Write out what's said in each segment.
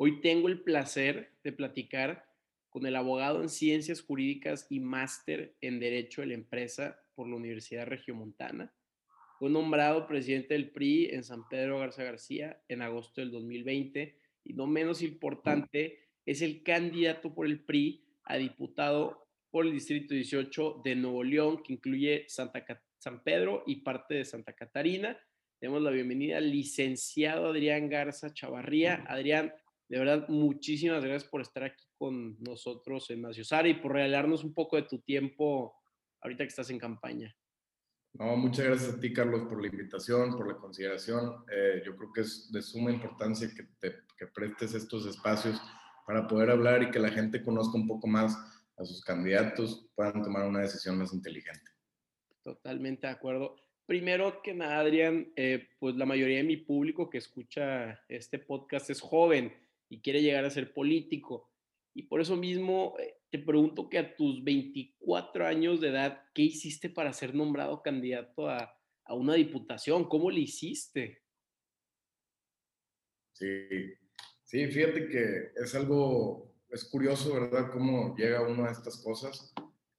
Hoy tengo el placer de platicar con el abogado en Ciencias Jurídicas y máster en Derecho de la Empresa por la Universidad Regiomontana. Fue nombrado presidente del PRI en San Pedro Garza García en agosto del 2020 y no menos importante, es el candidato por el PRI a diputado por el Distrito 18 de Nuevo León, que incluye Santa, San Pedro y parte de Santa Catarina. Demos la bienvenida al licenciado Adrián Garza Chavarría. Adrián, de verdad, muchísimas gracias por estar aquí con nosotros en Maciosara y por regalarnos un poco de tu tiempo ahorita que estás en campaña. No, muchas gracias a ti, Carlos, por la invitación, por la consideración. Eh, yo creo que es de suma importancia que, te, que prestes estos espacios para poder hablar y que la gente conozca un poco más a sus candidatos, puedan tomar una decisión más inteligente. Totalmente de acuerdo. Primero que nada, Adrián, eh, pues la mayoría de mi público que escucha este podcast es joven y quiere llegar a ser político. Y por eso mismo eh, te pregunto que a tus 24 años de edad, ¿qué hiciste para ser nombrado candidato a, a una diputación? ¿Cómo le hiciste? Sí, sí, fíjate que es algo, es curioso, ¿verdad? Cómo llega uno a estas cosas.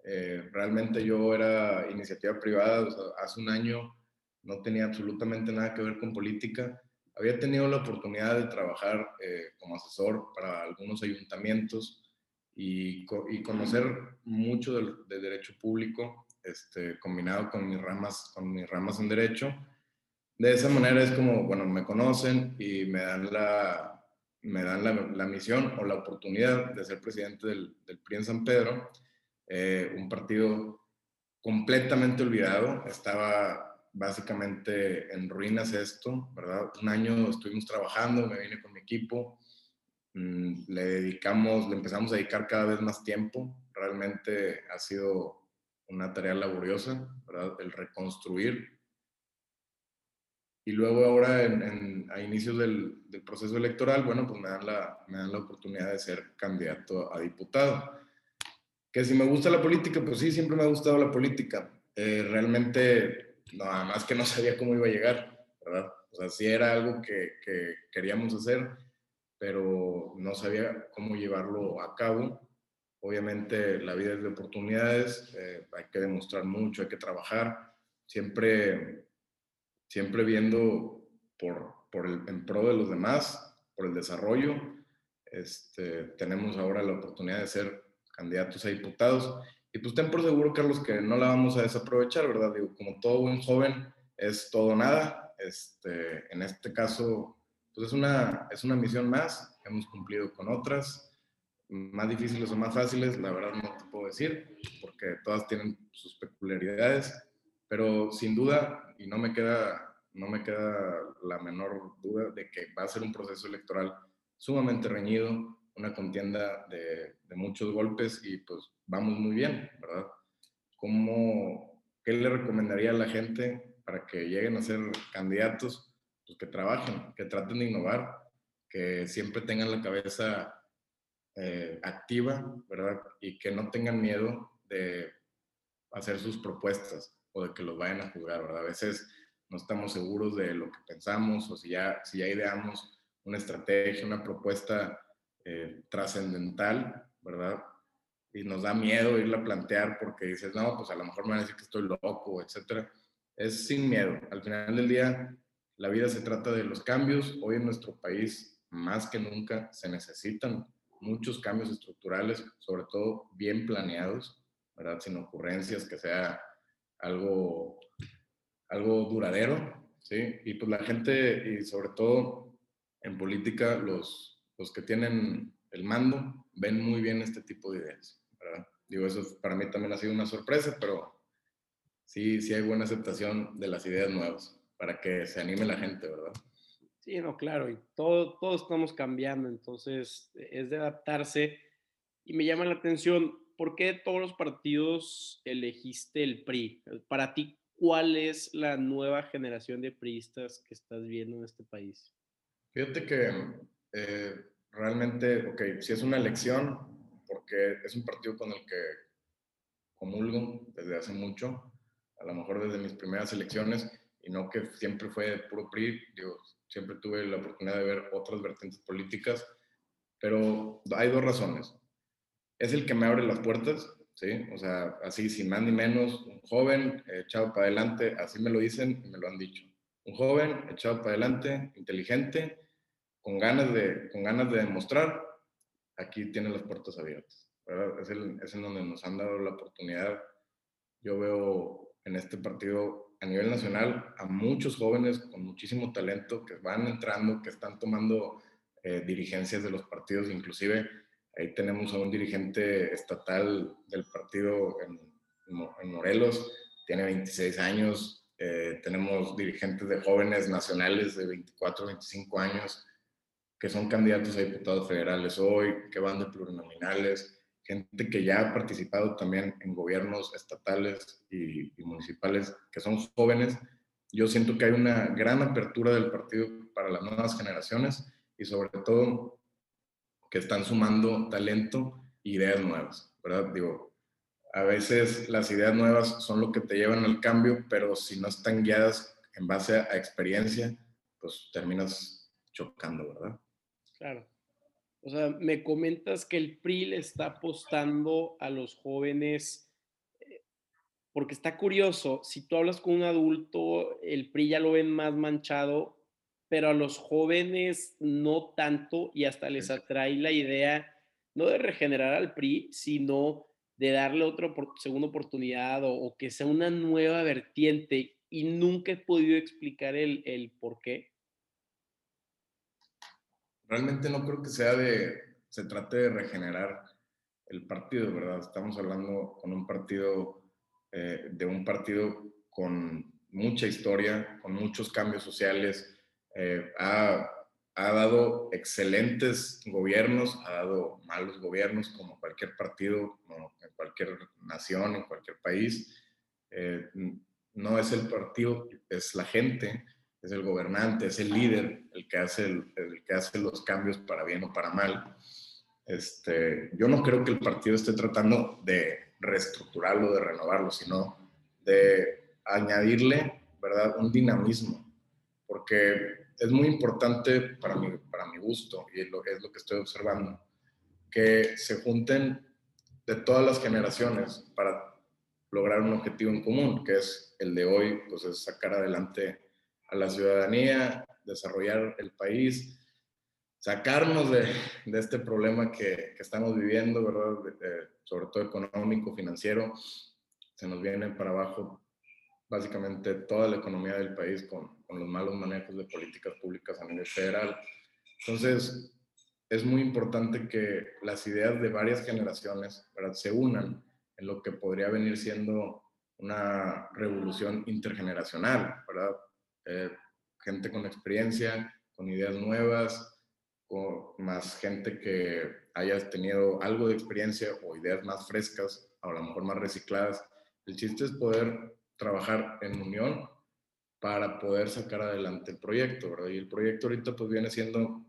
Eh, realmente yo era iniciativa privada, hace un año no tenía absolutamente nada que ver con política había tenido la oportunidad de trabajar eh, como asesor para algunos ayuntamientos y, y conocer mucho del, de derecho público, este, combinado con mis, ramas, con mis ramas en derecho. De esa manera es como, bueno, me conocen y me dan la, me dan la, la misión o la oportunidad de ser presidente del, del PRI en San Pedro, eh, un partido completamente olvidado. Estaba básicamente en ruinas esto, ¿verdad? Un año estuvimos trabajando, me vine con mi equipo, mm, le dedicamos, le empezamos a dedicar cada vez más tiempo, realmente ha sido una tarea laboriosa, ¿verdad? El reconstruir. Y luego ahora a inicios del, del, proceso electoral, bueno, pues me dan, la, me dan la oportunidad de ser candidato a diputado. Que si me gusta la política, pues sí, siempre me ha gustado la política. Eh, realmente nada más que no sabía cómo iba a llegar, ¿verdad? O sea, sí era algo que, que queríamos hacer, pero no sabía cómo llevarlo a cabo. Obviamente la vida es de oportunidades, eh, hay que demostrar mucho, hay que trabajar, siempre, siempre viendo por, por el, en pro de los demás, por el desarrollo. Este, tenemos ahora la oportunidad de ser candidatos a diputados y pues ten por seguro, Carlos, que no la vamos a desaprovechar, ¿verdad? Digo, como todo buen joven, es todo nada. Este, en este caso, pues es una, es una misión más. Hemos cumplido con otras, más difíciles o más fáciles, la verdad no te puedo decir, porque todas tienen sus peculiaridades, pero sin duda, y no me queda, no me queda la menor duda de que va a ser un proceso electoral sumamente reñido, una contienda de, muchos golpes y pues vamos muy bien, ¿verdad? ¿Cómo, ¿Qué le recomendaría a la gente para que lleguen a ser candidatos? Pues que trabajen, que traten de innovar, que siempre tengan la cabeza eh, activa, ¿verdad? Y que no tengan miedo de hacer sus propuestas o de que los vayan a juzgar, ¿verdad? A veces no estamos seguros de lo que pensamos o si ya, si ya ideamos una estrategia, una propuesta eh, trascendental, ¿verdad? Y nos da miedo irla a plantear porque dices, no, pues a lo mejor me van a decir que estoy loco, etcétera. Es sin miedo. Al final del día, la vida se trata de los cambios. Hoy en nuestro país, más que nunca, se necesitan muchos cambios estructurales, sobre todo bien planeados, ¿verdad? Sin ocurrencias, que sea algo, algo duradero, ¿sí? Y pues la gente, y sobre todo en política, los, los que tienen el mando ven muy bien este tipo de ideas, ¿verdad? Digo, eso para mí también ha sido una sorpresa, pero sí, sí hay buena aceptación de las ideas nuevas para que se anime la gente, ¿verdad? Sí, no, claro, y todo, todos estamos cambiando, entonces es de adaptarse. Y me llama la atención, ¿por qué todos los partidos elegiste el PRI? Para ti, ¿cuál es la nueva generación de priistas que estás viendo en este país? Fíjate que eh, realmente, ok, si es una elección, porque es un partido con el que comulgo desde hace mucho, a lo mejor desde mis primeras elecciones, y no que siempre fue puro PRI, digo, siempre tuve la oportunidad de ver otras vertientes políticas, pero hay dos razones. Es el que me abre las puertas, ¿sí? O sea, así sin más ni menos, un joven echado para adelante, así me lo dicen y me lo han dicho. Un joven echado para adelante, inteligente, con ganas de, con ganas de demostrar, aquí tiene las puertas abiertas. Es, el, es en donde nos han dado la oportunidad. Yo veo en este partido a nivel nacional a muchos jóvenes con muchísimo talento que van entrando, que están tomando eh, dirigencias de los partidos, inclusive ahí tenemos a un dirigente estatal del partido en, en Morelos, tiene 26 años, eh, tenemos dirigentes de jóvenes nacionales de 24, 25 años que son candidatos a diputados federales hoy, que van de plurinominales, gente que ya ha participado también en gobiernos estatales y, municipales, que son jóvenes. Yo siento que hay una gran apertura del partido para las nuevas generaciones y sobre todo que están sumando talento e ideas nuevas, ¿verdad? Digo, a veces las ideas nuevas son lo que te llevan al cambio, pero si no están guiadas en base a experiencia, pues terminas chocando, ¿verdad? Claro. O sea, me comentas que el PRI le está apostando a los jóvenes, eh, porque está curioso, si tú hablas con un adulto, el PRI ya lo ven más manchado, pero a los jóvenes no tanto y hasta les atrae la idea no de regenerar al PRI, sino de darle otra segunda oportunidad o, que sea una nueva vertiente y nunca he podido explicar el, el por qué realmente no creo que sea de, se trate de regenerar el partido, ¿verdad? Estamos hablando con un partido, eh, de un partido con mucha historia, con muchos cambios sociales, eh, ha, ha, dado excelentes gobiernos, ha dado malos gobiernos como cualquier partido, como en cualquier nación, en cualquier país. Eh, no es el partido, es la gente es el gobernante, es el líder, el que hace, el, que hace los cambios para bien o para mal. Este, yo no creo que el partido esté tratando de reestructurarlo, de renovarlo, sino de añadirle, ¿verdad?, un dinamismo, porque es muy importante para mi, para mi gusto, y es lo, es lo que estoy observando, que se junten de todas las generaciones para lograr un objetivo en común, que es el de hoy, pues es sacar adelante a la ciudadanía, desarrollar el país, sacarnos de, de este problema que, que, estamos viviendo, ¿verdad? sobre todo económico, financiero. Se nos viene para abajo básicamente toda la economía del país con, con los malos manejos de políticas públicas a nivel federal. Entonces, es muy importante que las ideas de varias generaciones ¿verdad? se unan en lo que podría venir siendo una revolución intergeneracional, ¿verdad? Eh, gente con experiencia, con ideas nuevas, con más gente que haya tenido algo de experiencia o ideas más frescas, a lo mejor más recicladas. El chiste es poder trabajar en unión para poder sacar adelante el proyecto, ¿verdad? Y el proyecto ahorita pues viene siendo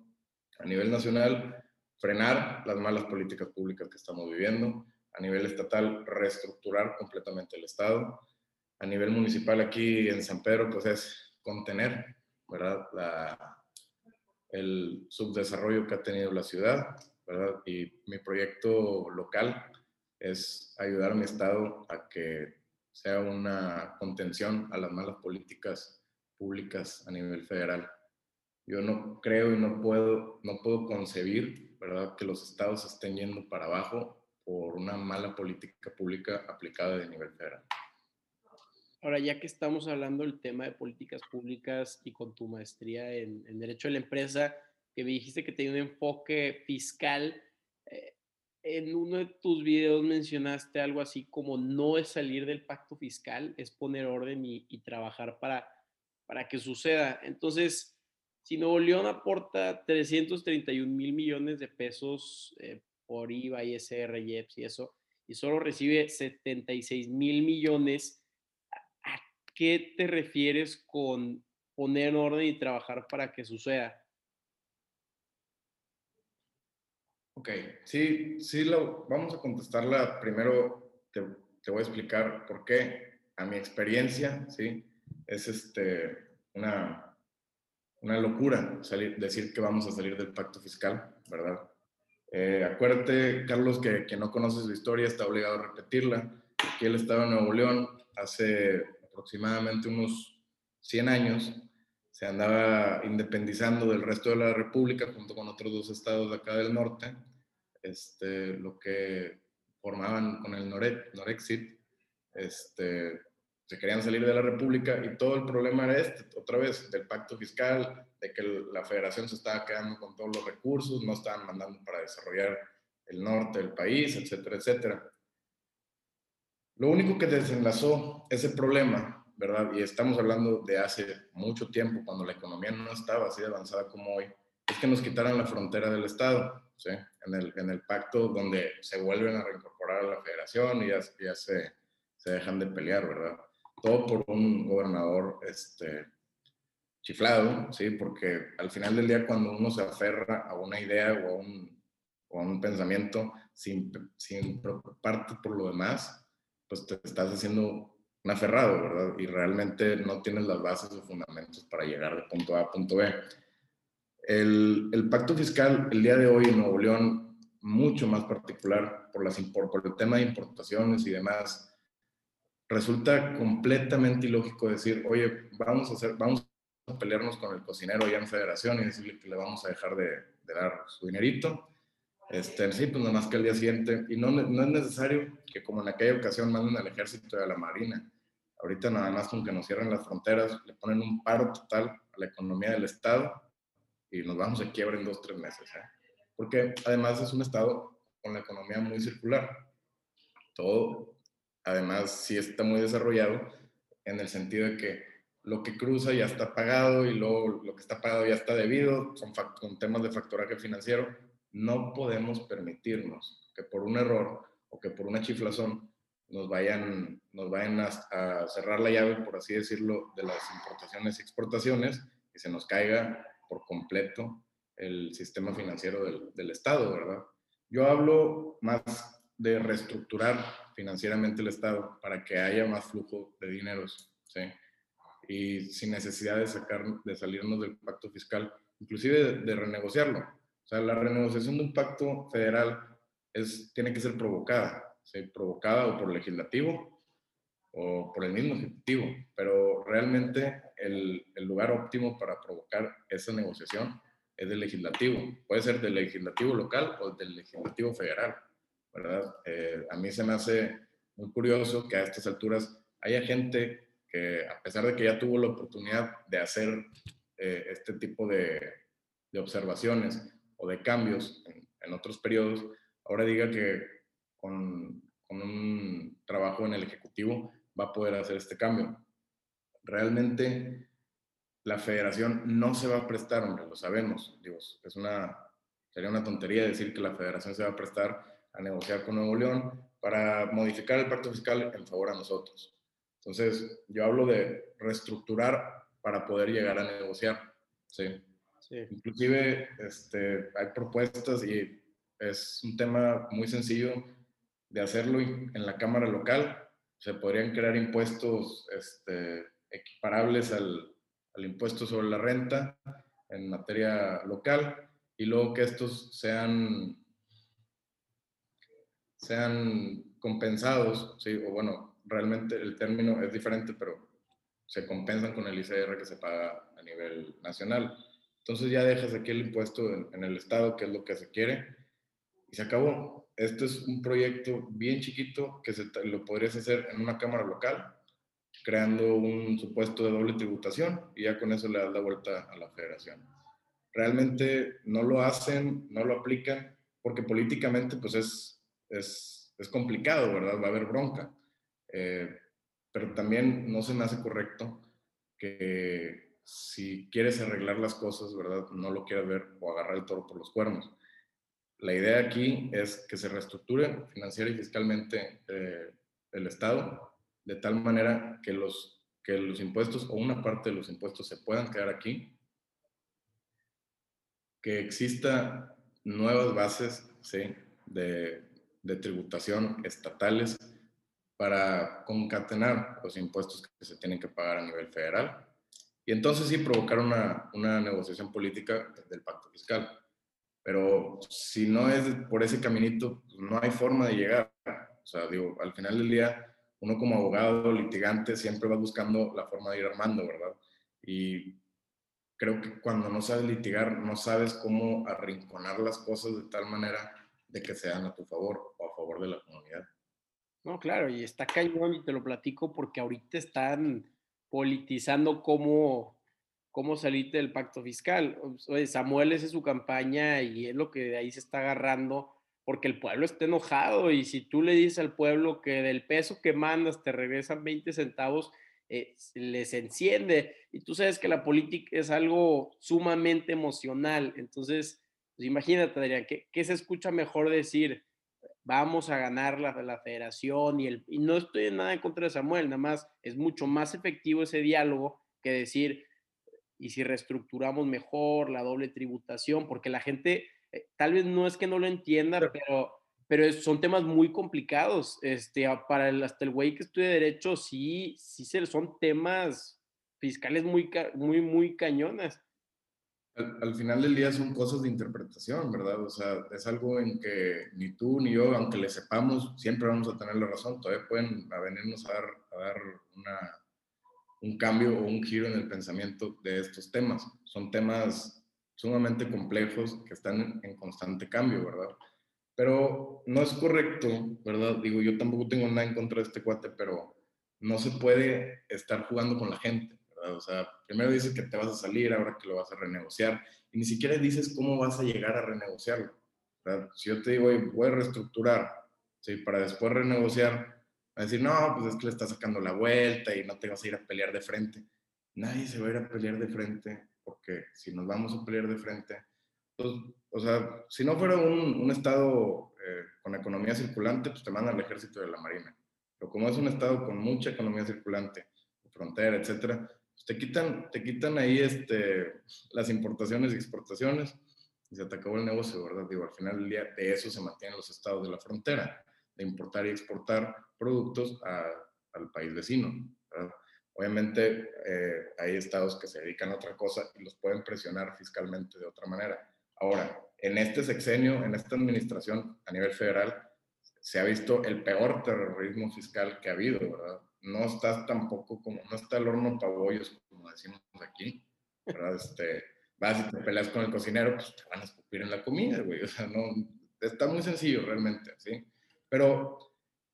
a nivel nacional frenar las malas políticas públicas que estamos viviendo, a nivel estatal reestructurar completamente el Estado, a nivel municipal aquí en San Pedro pues es contener ¿verdad? La, el subdesarrollo que ha tenido la ciudad. ¿verdad? Y mi proyecto local es ayudar a mi estado a que sea una contención a las malas políticas públicas a nivel federal. Yo no creo y no puedo, no puedo concebir ¿verdad? que los estados estén yendo para abajo por una mala política pública aplicada de nivel federal. Ahora, ya que estamos hablando del tema de políticas públicas y con tu maestría en, Derecho de la Empresa, que me dijiste que tenía un enfoque fiscal, eh, en uno de tus videos mencionaste algo así como no es salir del pacto fiscal, es poner orden y, trabajar para, para que suceda. Entonces, si Nuevo León aporta 331 mil millones de pesos eh, por IVA, ISR, IEPS y eso, y solo recibe 76 mil millones, qué te refieres con poner orden y trabajar para que suceda? Ok, sí, sí, lo, vamos a contestarla. Primero te, te, voy a explicar por qué, a mi experiencia, ¿sí? Es este, una, una locura salir, decir que vamos a salir del pacto fiscal, ¿verdad? Eh, acuérdate, Carlos, que quien no conoce su historia está obligado a repetirla. Aquí él estaba en Nuevo León hace aproximadamente unos 100 años. Se andaba independizando del resto de la República junto con otros dos estados de acá del norte, este, lo que formaban con el Norexit. Este, se querían salir de la República y todo el problema era este, otra vez, del pacto fiscal, de que la federación se estaba quedando con todos los recursos, no estaban mandando para desarrollar el norte del país, etcétera, etcétera. Lo único que desenlazó ese problema, ¿verdad? Y estamos hablando de hace mucho tiempo, cuando la economía no estaba así avanzada como hoy, es que nos quitaran la frontera del Estado, ¿sí? En el, en el pacto donde se vuelven a reincorporar a la federación y ya, ya se, se dejan de pelear, ¿verdad? todo por un gobernador este, chiflado, ¿sí? Porque al final del día cuando uno se aferra a una idea o a un, o a un pensamiento sin, sin preocuparte por lo demás, pues te estás haciendo un aferrado, ¿verdad? Y realmente no tienes las bases o fundamentos para llegar de punto A a punto B. El, el, pacto fiscal el día de hoy en Nuevo León, mucho más particular por, las, por el tema de importaciones y demás, resulta completamente ilógico decir, oye, vamos a, hacer, vamos a pelearnos con el cocinero allá en Federación y decirle que le vamos a dejar de, dar su dinerito. Este, sí, pues nada más que al día siguiente. Y no, no es necesario que como en aquella ocasión manden al ejército y a la marina. Ahorita nada más con que nos cierren las fronteras, le ponen un paro total a la economía del Estado y nos vamos a quiebra en dos, tres meses. ¿eh? Porque además es un Estado con la economía muy circular. Todo además sí está muy desarrollado en el sentido de que lo que cruza ya está pagado y luego lo que está pagado ya está debido, con, con temas de factoraje financiero. No podemos permitirnos que por un error o que por una chiflazón nos vayan, nos vayan a, cerrar la llave, por así decirlo, de las importaciones y exportaciones y se nos caiga por completo el sistema financiero del, del Estado, ¿verdad? Yo hablo más de reestructurar financieramente el Estado para que haya más flujo de dineros, ¿sí? Y sin necesidad de, sacar, de salirnos del pacto fiscal, inclusive de, renegociarlo. Sea, la renegociación de un pacto federal es, tiene que ser provocada, ¿sí? Provocada o por el legislativo o por el mismo ejecutivo, pero realmente el, el lugar óptimo para provocar esa negociación es del legislativo. Puede ser del legislativo local o del legislativo federal. ¿verdad? Eh, a mí se me hace muy curioso que a estas alturas haya gente que, a pesar de que ya tuvo la oportunidad de hacer eh, este tipo de, de, observaciones o de cambios en, otros periodos, ahora diga que con, con un trabajo en el Ejecutivo va a poder hacer este cambio. Realmente la federación no se va a prestar, hombre, lo sabemos. Digo, es una, sería una tontería decir que la federación se va a prestar a negociar con Nuevo León para modificar el pacto fiscal en favor a nosotros. Entonces, yo hablo de reestructurar para poder llegar a negociar. Sí. Inclusive este, hay propuestas y es un tema muy sencillo de hacerlo en la Cámara local. Se podrían crear impuestos este, equiparables al, al impuesto sobre la renta en materia local y luego que estos sean sean compensados, ¿sí? o bueno, realmente el término es diferente, pero se compensan con el ICR que se paga a nivel nacional. Entonces ya dejas aquí el impuesto en, el Estado, que es lo que se quiere, y se acabó. Esto es un proyecto bien chiquito que se, lo podrías hacer en una cámara local, creando un supuesto de doble tributación y ya con eso le das la vuelta a la federación. Realmente no lo hacen, no lo aplican, porque políticamente pues es es, es complicado, ¿verdad? Va a haber bronca. Eh, pero también no se me hace correcto que si quieres arreglar las cosas, ¿verdad? No lo quieras ver o agarrar el toro por los cuernos. La idea aquí es que se reestructure financiera y fiscalmente eh, el Estado de tal manera que los, que los impuestos o una parte de los impuestos se puedan quedar aquí, que exista nuevas bases ¿sí? de, de tributación estatales para concatenar los impuestos que se tienen que pagar a nivel federal. Y entonces sí provocar una, una negociación política del pacto fiscal. pero si no es por ese caminito, pues, no hay forma de llegar. O sea, digo, al final del día, uno como abogado, litigante, siempre va buscando la forma de ir armando, ¿verdad? Y creo que cuando no sabes litigar, no sabes cómo arrinconar las cosas de tal manera de que sean a tu favor o a favor de la comunidad. No, claro, y está cañón y te lo platico porque ahorita están politizando cómo, cómo salirte del pacto fiscal. Samuel ese es su campaña y es lo que de ahí se está agarrando porque el pueblo está enojado y si tú le dices al pueblo que del peso que mandas te regresan 20 centavos, eh, les enciende. Y tú sabes que la política es algo sumamente emocional. Entonces, pues imagínate, Adrián, ¿qué, ¿qué, se escucha mejor decir? Vamos a ganar la, la federación y, el, y no estoy en nada en contra de Samuel, nada más es mucho más efectivo ese diálogo que decir, y si reestructuramos mejor la doble tributación, porque la gente eh, tal vez no es que no lo entienda, pero, pero son temas muy complicados. Este, para el, hasta el güey que estudia derecho, sí, sí son temas fiscales muy, muy, muy cañonas al, final del día son cosas de interpretación, ¿verdad? O sea, es algo en que ni tú ni yo, aunque le sepamos, siempre vamos a tener la razón. Todavía pueden venirnos a dar, a dar un cambio o un giro en el pensamiento de estos temas. Son temas sumamente complejos que están en constante cambio, ¿verdad? Pero no es correcto, ¿verdad? Digo, yo tampoco tengo nada en contra de este cuate, pero no se puede estar jugando con la gente. O sea, primero dices que te vas a salir, ahora que lo vas a renegociar, y ni siquiera dices cómo vas a llegar a renegociarlo. Si yo te digo, voy a reestructurar, ¿sí? para después renegociar, a decir, no, pues es que le estás sacando la vuelta y no te vas a ir a pelear de frente. Nadie se va a ir a pelear de frente, porque si nos vamos a pelear de frente, pues, o sea, si no fuera un, un estado eh, con economía circulante, pues te mandan al ejército de la marina. Pero como es un estado con mucha economía circulante, frontera, etcétera, te quitan, te quitan ahí este, las importaciones y exportaciones y se te acabó el negocio, ¿verdad? Digo, al final del día de eso se mantienen los estados de la frontera, de importar y exportar productos al país vecino, ¿verdad? Obviamente eh, hay estados que se dedican a otra cosa y los pueden presionar fiscalmente de otra manera. Ahora, en este sexenio, en esta administración a nivel federal, se ha visto el peor terrorismo fiscal que ha habido, ¿verdad? No estás tampoco como, no está el horno pabollos, como decimos aquí, ¿verdad? Este, vas y te peleas con el cocinero, pues te van a escupir en la comida, güey, o sea, no, está muy sencillo realmente, ¿sí? Pero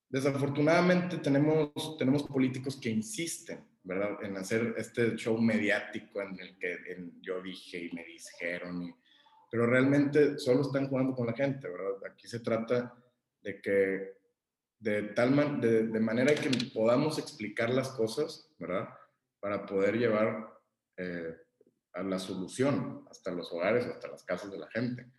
desafortunadamente tenemos, tenemos políticos que insisten, ¿verdad? En hacer este show mediático en el que yo dije y me dijeron, pero realmente solo están jugando con la gente, ¿verdad? Aquí se trata de que de tal de, manera que podamos explicar las cosas, ¿verdad? Para poder llevar eh, a la solución hasta los hogares, hasta las casas de la gente.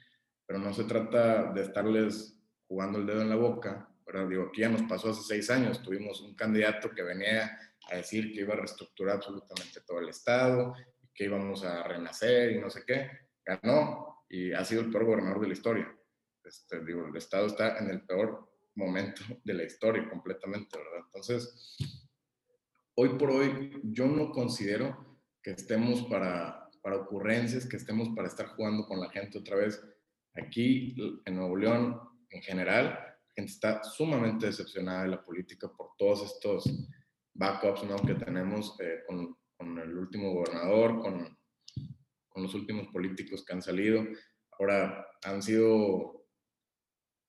Pero no se trata de estarles jugando el dedo en la boca, ¿verdad? Digo, aquí ya nos pasó hace seis años, tuvimos un candidato que venía a decir que iba a reestructurar absolutamente todo el Estado, que íbamos a renacer y no sé qué, ganó y ha sido el peor gobernador de la historia. Este, digo, el Estado está en el peor momento de la historia completamente, ¿verdad? Entonces, hoy por hoy yo no considero que estemos para, para ocurrencias, que estemos para estar jugando con la gente otra vez. Aquí en Nuevo León, en general, la gente está sumamente decepcionada de la política por todos estos backups ¿no? que tenemos eh, con, con, el último gobernador, con, con los últimos políticos que han salido. Ahora han sido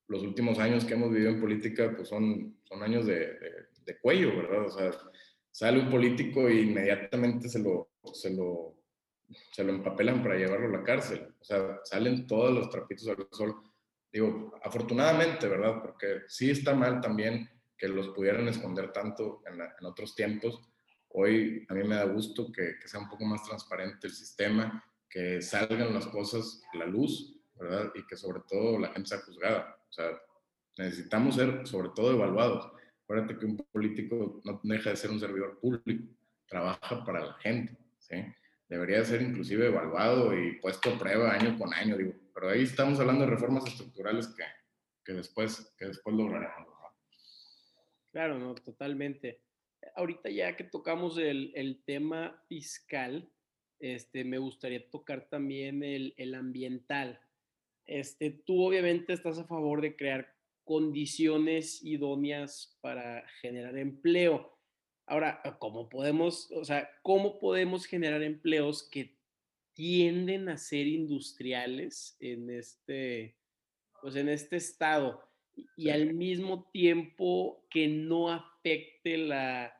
los últimos años que hemos vivido en política, pues son, son años de, de, cuello, ¿verdad? O sea, sale un político e inmediatamente se lo, se lo, se lo empapelan para llevarlo a la cárcel. O sea, salen todos los trapitos al sol. Digo, afortunadamente, ¿verdad? Porque sí está mal también que los pudieran esconder tanto en, en otros tiempos. Hoy a mí me da gusto que, que, sea un poco más transparente el sistema, que salgan las cosas a la luz, ¿verdad? Y que sobre todo la gente sea juzgada. O sea, necesitamos ser sobre todo evaluados. Acuérdate que un político no deja de ser un servidor público, trabaja para la gente, ¿sí? Debería ser inclusive evaluado y puesto a prueba año con año, digo. Pero ahí estamos hablando de reformas estructurales que, que después, que después lograremos. Claro, no, totalmente. Ahorita ya que tocamos el, el tema fiscal, este, me gustaría tocar también el, el ambiental. Este, tú obviamente estás a favor de crear condiciones idóneas para generar empleo. Ahora, ¿cómo podemos, o sea, cómo podemos generar empleos que tienden a ser industriales en este, pues en este estado y, al mismo tiempo que no afecte la,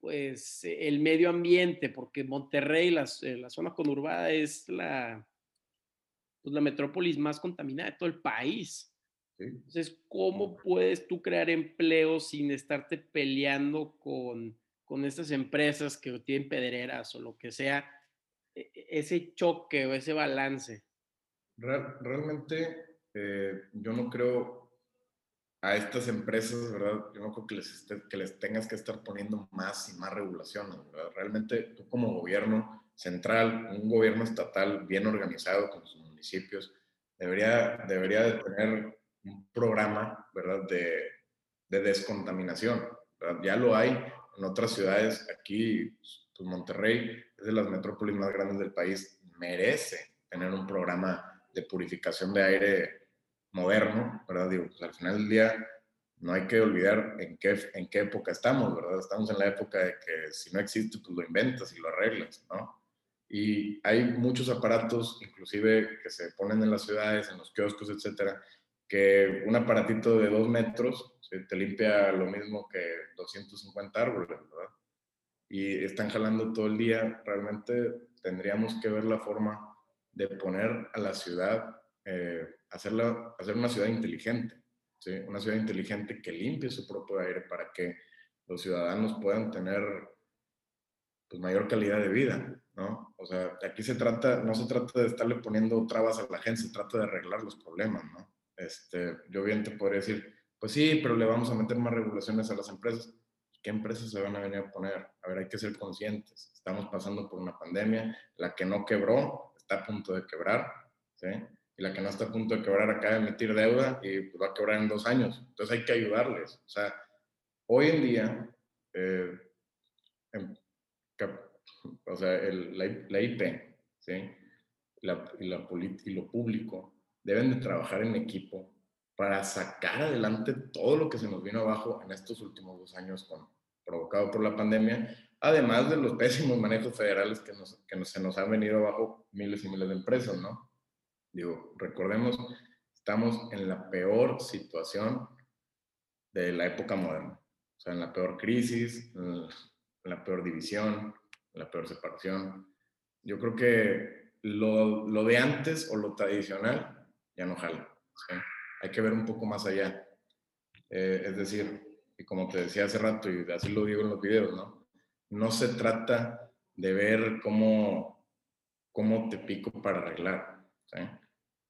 pues, el medio ambiente, porque Monterrey, la, eh, la zona conurbada, es la, pues, la metrópolis más contaminada de todo el país. Entonces, ¿cómo puedes tú crear empleo sin estarte peleando con, con estas empresas que tienen pedreras o lo que sea? E, e, ese choque o ese balance. realmente eh, yo no creo a estas empresas, ¿verdad? Yo no creo que les, que les tengas que estar poniendo más y más regulaciones, ¿verdad? Realmente tú como gobierno central, un gobierno estatal bien organizado con sus debería, debería de tener un programa, ¿verdad? De, de descontaminación. Ya lo hay en otras ciudades, aquí, pues Monterrey es de las metrópolis más grandes del país, merece tener un programa de purificación de aire moderno, ¿verdad? Digo, pues al final del día no hay que olvidar en qué, en qué época estamos, ¿verdad? Estamos en la época de que si no existe, pues lo inventas y lo arreglas, ¿no? Y hay muchos aparatos, inclusive que se ponen en las ciudades, en los kioscos, etcétera, que un aparatito de dos metros te limpia lo mismo que 250 árboles, ¿verdad? Y están jalando todo el día. Realmente tendríamos que ver la forma de poner a la ciudad eh, hacerla, hacer una ciudad inteligente, ¿sí? una ciudad inteligente que limpie su propio aire para que los ciudadanos puedan tener pues, mayor calidad de vida, ¿no? O sea, aquí se trata, no se trata de estarle poniendo trabas a la gente, se trata de arreglar los problemas, ¿no? Este, yo bien te podría decir, pues sí, pero le vamos a meter más regulaciones a las empresas. ¿Qué empresas se van a venir a poner? A ver, hay que ser conscientes. Estamos pasando por una pandemia, la que no quebró está a punto de quebrar, ¿sí? y la que no está a punto de quebrar acaba de emitir deuda y pues, va a quebrar en dos años. Entonces hay que ayudarles. O sea, hoy en día, eh, o sea, el, la, IP ¿sí? la, y, la y lo público deben de trabajar en equipo para sacar adelante todo lo que se nos vino abajo en estos últimos dos años con, provocado por la pandemia, además de los pésimos manejos federales que, nos, que se nos han venido abajo miles y miles de empresas, ¿no? Digo, recordemos, estamos en la peor situación de la época moderna. O sea, en la peor crisis, en la peor división, la peor separación. Yo creo que lo, lo de antes o lo tradicional ya no jala. Hay que ver un poco más allá. Eh, es decir, y como te decía hace rato, y así lo digo en los videos, ¿no? No se trata de ver cómo, cómo te pico para arreglar. ¿sí?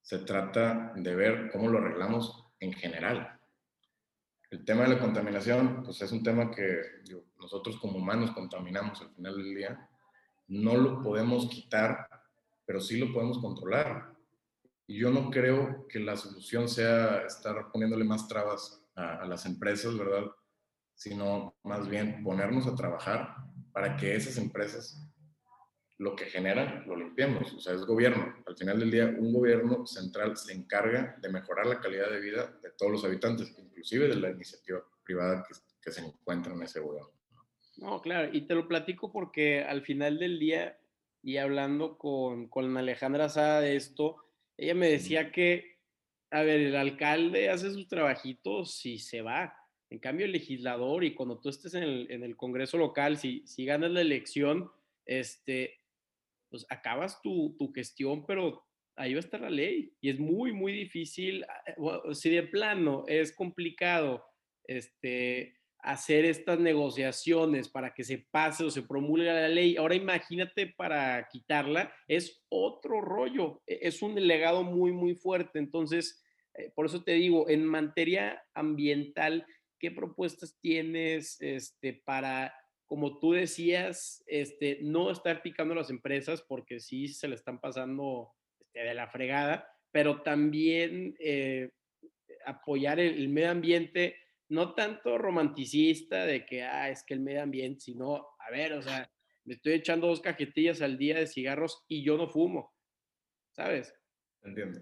se trata de ver cómo lo arreglamos en general. El tema de la contaminación, pues es un tema que nosotros como humanos contaminamos al final del día. No lo podemos quitar, pero sí lo podemos controlar. Y yo no creo que la solución sea estar poniéndole más trabas a, las empresas, ¿verdad? Sino más bien ponernos a trabajar para que esas empresas lo que generan lo limpiamos, o sea, es gobierno. Al final del día, un gobierno central se encarga de mejorar la calidad de vida de todos los habitantes, inclusive de la iniciativa privada que, que se encuentra en ese gobierno. No, claro, y te lo platico porque al final del día, y hablando con, con Alejandra Sada de esto, ella me decía que, a ver, el alcalde hace sus trabajitos y se va. En cambio, el legislador, y cuando tú estés en el, en el Congreso local, si, si ganas la elección, este, pues acabas tu, tu gestión, pero ahí va a estar la ley y es muy, muy difícil, ah, si de plano es complicado este, hacer estas negociaciones para que se pase o se promulgue la ley, ahora imagínate para quitarla, es otro rollo, e, es un legado muy, muy fuerte. Entonces, eh, por eso te digo, en materia ambiental, ¿qué propuestas tienes este, para como tú decías, este, no estar picando a las empresas porque sí se le están pasando este, de la fregada, pero también eh, apoyar el, medio ambiente, no tanto romanticista de que, ah, es que el medio ambiente, sino, a ver, o sea, me estoy echando dos cajetillas al día de cigarros y yo no fumo, ¿sabes? Entiendo.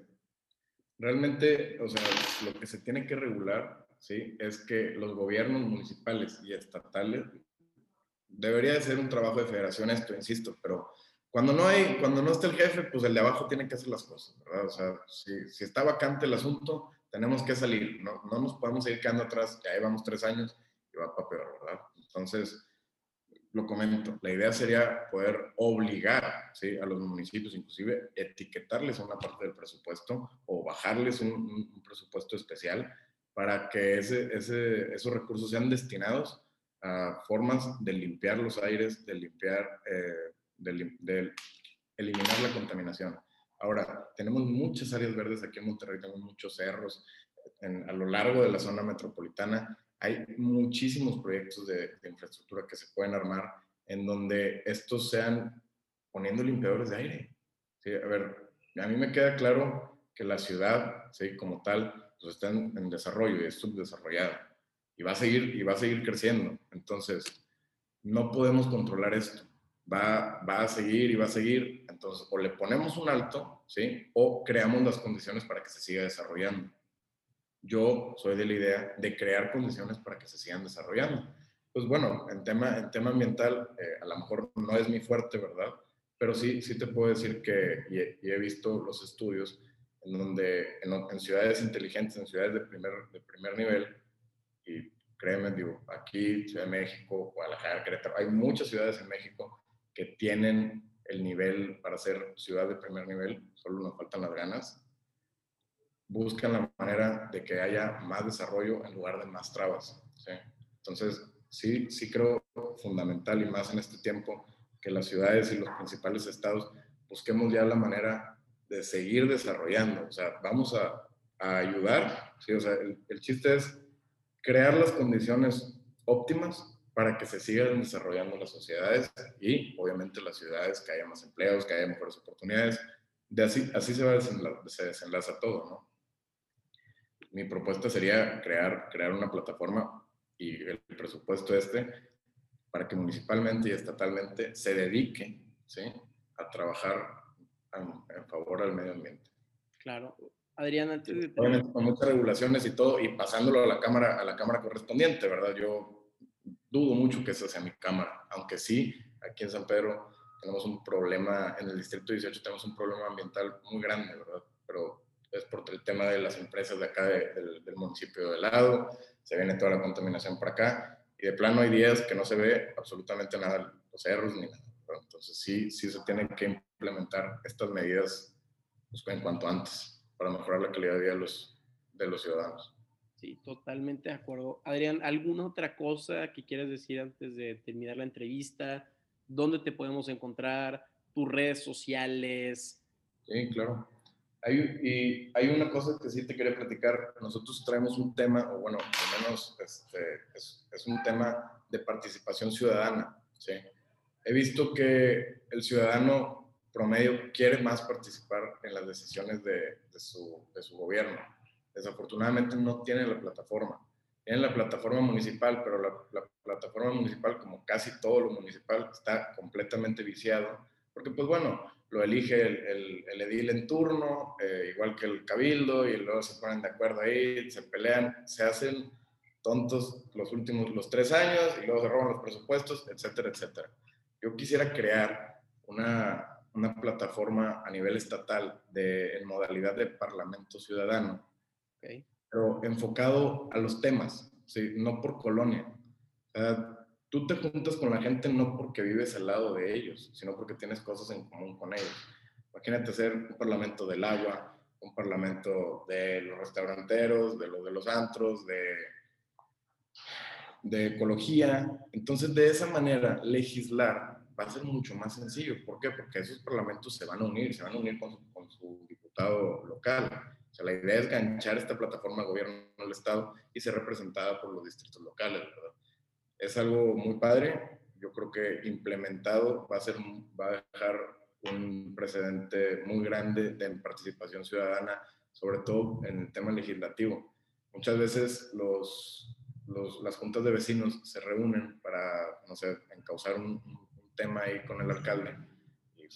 realmente, o sea, lo que se tiene que regular, ¿sí? Es que los gobiernos municipales y estatales, debería de ser un trabajo de federación esto, insisto, pero cuando no hay, cuando no está el jefe, pues el de abajo tiene que hacer las cosas, ¿verdad? O sea, si, si está vacante el asunto, tenemos que salir, no, no nos podemos ir quedando atrás, ya llevamos tres años y va para peor, ¿verdad? Entonces, lo comento, la idea sería poder obligar ¿sí? a los municipios, inclusive etiquetarles una parte del presupuesto o bajarles un, presupuesto especial para que ese, ese, esos recursos sean destinados a formas de limpiar los aires, de limpiar, eh, de, eliminar la contaminación. Ahora, tenemos muchas áreas verdes aquí en Monterrey, tenemos muchos cerros a lo largo de la zona metropolitana hay muchísimos proyectos de, infraestructura que se pueden armar en donde estos sean poniendo limpiadores de aire. a ver, a mí me queda claro que la ciudad, ¿sí? como tal, pues está en, desarrollo y es subdesarrollada y va a seguir y va a seguir creciendo. Entonces, no podemos controlar esto. Va, va a seguir y va a seguir. Entonces, o le ponemos un alto, ¿sí? O creamos las condiciones para que se siga desarrollando yo soy de la idea de crear condiciones para que se sigan desarrollando. Pues bueno, en tema, en tema ambiental, eh, a lo mejor no es mi fuerte, ¿verdad? Pero sí, sí te puedo decir que, y he, visto los estudios en donde en, ciudades inteligentes, en ciudades de primer, de primer nivel, y créeme, digo, aquí, Ciudad de México, Guadalajara, Querétaro, hay muchas ciudades en México que tienen el nivel para ser ciudad de primer nivel, solo nos faltan las ganas, buscan la manera de que haya más desarrollo en lugar de más trabas. Entonces, sí, sí creo fundamental y más en este tiempo que las ciudades y los principales estados busquemos ya la manera de seguir desarrollando. O sea, vamos a, ayudar. ¿sí? O sea, el, el, chiste es crear las condiciones óptimas para que se sigan desarrollando las sociedades y obviamente las ciudades, que haya más empleos, que haya mejores oportunidades. De así, así se, va se desenlaza todo, ¿no? mi propuesta sería crear, crear una plataforma y el presupuesto este para que municipalmente y estatalmente se dedique ¿sí? a trabajar en favor del medio ambiente. Claro. Adrián, antes con muchas regulaciones y todo, y pasándolo a la cámara, a la cámara correspondiente, ¿verdad? Yo dudo mucho que esa sea mi cámara, aunque sí, aquí en San Pedro tenemos un problema, en el distrito 18 tenemos un problema ambiental muy grande, ¿verdad? Pero es por el tema de las empresas de acá del, municipio de lado, se viene toda la contaminación por acá, y de plano hay días que no se ve absolutamente nada, los cerros ni nada. Entonces sí, sí se tienen que implementar estas medidas pues, en cuanto antes para mejorar la calidad de vida de los, de los ciudadanos. Sí, totalmente de acuerdo. Adrián, ¿alguna otra cosa que quieras decir antes de terminar la entrevista? ¿Dónde te podemos encontrar? ¿Tus redes sociales? Sí, claro. Hay, y hay una cosa que sí te quería platicar. Nosotros traemos un tema, o bueno, al menos este, es, es, un tema de participación ciudadana. ¿sí? He visto que el ciudadano promedio quiere más participar en las decisiones de, de, su, de su gobierno. Desafortunadamente no tiene la plataforma. Tiene la plataforma municipal, pero la, la plataforma municipal, como casi todo lo municipal, está completamente viciado. Porque, pues bueno, lo elige el, el, edil en turno, eh, igual que el cabildo, y luego se ponen de acuerdo ahí, se pelean, se hacen tontos los últimos, los tres años, y luego se roban los presupuestos, etcétera, etcétera. Yo quisiera crear una, una plataforma a nivel estatal de, en modalidad de parlamento ciudadano, pero enfocado a los temas, ¿sí? no por colonia. O tú te juntas con la gente no porque vives al lado de ellos, sino porque tienes cosas en común con ellos. Imagínate ser un parlamento del agua, un parlamento de los restauranteros, de los de los antros, de, de ecología. Entonces, de esa manera, legislar va a ser mucho más sencillo. ¿Por qué? Porque esos parlamentos se van a unir, se van a unir con su, con su diputado local. O sea, la idea es ganchar esta plataforma de gobierno del Estado y ser representada por los distritos locales, ¿verdad? es algo muy padre. Yo creo que implementado va a, ser, va a dejar un precedente muy grande de participación ciudadana, sobre todo en el tema legislativo. Muchas veces los, las juntas de vecinos se reúnen para, no sé, encauzar un, tema ahí con el alcalde y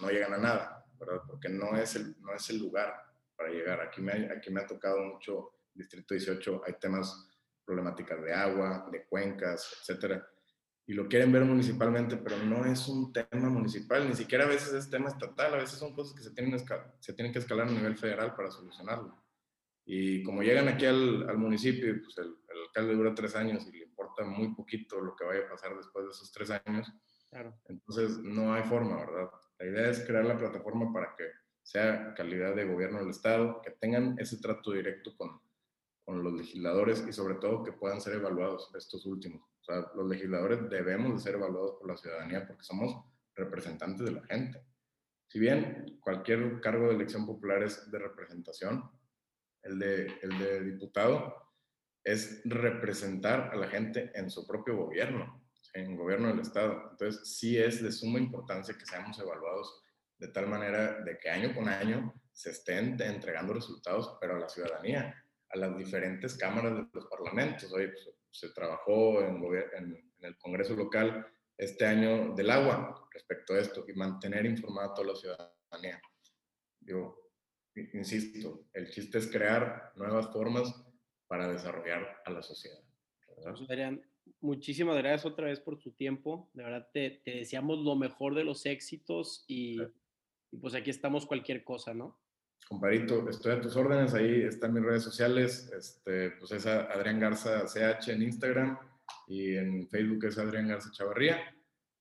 no, llegan a nada, ¿verdad? Porque no es el, no es el lugar para llegar. Aquí me, aquí me ha tocado mucho, Distrito 18, hay temas, problemáticas de agua, de cuencas, etcétera. Y lo quieren ver municipalmente, pero no es un tema municipal, ni siquiera a veces es tema estatal, a veces son cosas que se tienen, se tienen que escalar a nivel federal para solucionarlo. Y como llegan aquí al, al municipio, pues el, el, alcalde dura tres años y le importa muy poquito lo que vaya a pasar después de esos tres años, entonces no hay forma, ¿verdad? La idea es crear la plataforma para que sea calidad de gobierno del Estado, que tengan ese trato directo con, con los legisladores y sobre todo que puedan ser evaluados estos últimos. O sea, los legisladores debemos de ser evaluados por la ciudadanía porque somos representantes de la gente. Si bien cualquier cargo de elección popular es de representación, el de, el de diputado es representar a la gente en su propio gobierno, en gobierno del Estado. Entonces, sí es de suma importancia que seamos evaluados de tal manera de que año con año se estén entregando resultados, pero a la ciudadanía, a las diferentes cámaras de los parlamentos. Hoy pues, se trabajó en, en, el Congreso local este año del agua respecto a esto y mantener informada a toda la ciudadanía. Yo insisto, el chiste es crear nuevas formas para desarrollar a la sociedad. Pues, Adrián, muchísimas gracias otra vez por tu tiempo. De verdad, te, te deseamos lo mejor de los éxitos y, y pues aquí estamos cualquier cosa, ¿no? Comparito, estoy a tus órdenes, ahí están mis redes sociales, este, pues es Adrián Garza CH en Instagram y en Facebook es Adrián Garza Chavarría,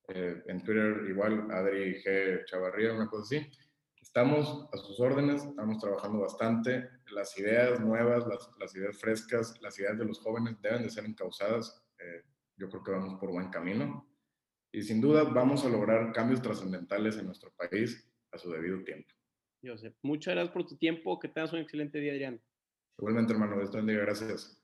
eh, en Twitter igual Adri G Chavarría, una cosa así. Estamos a sus órdenes, estamos trabajando bastante, las ideas nuevas, las, las ideas frescas, las ideas de los jóvenes deben de ser encausadas, eh, yo creo que vamos por buen camino y sin duda vamos a lograr cambios trascendentales en nuestro país a su debido tiempo. Muchas gracias por tu tiempo. Que tengas un excelente día, Adrián. Igualmente, hermano. Dios te bendiga. Gracias.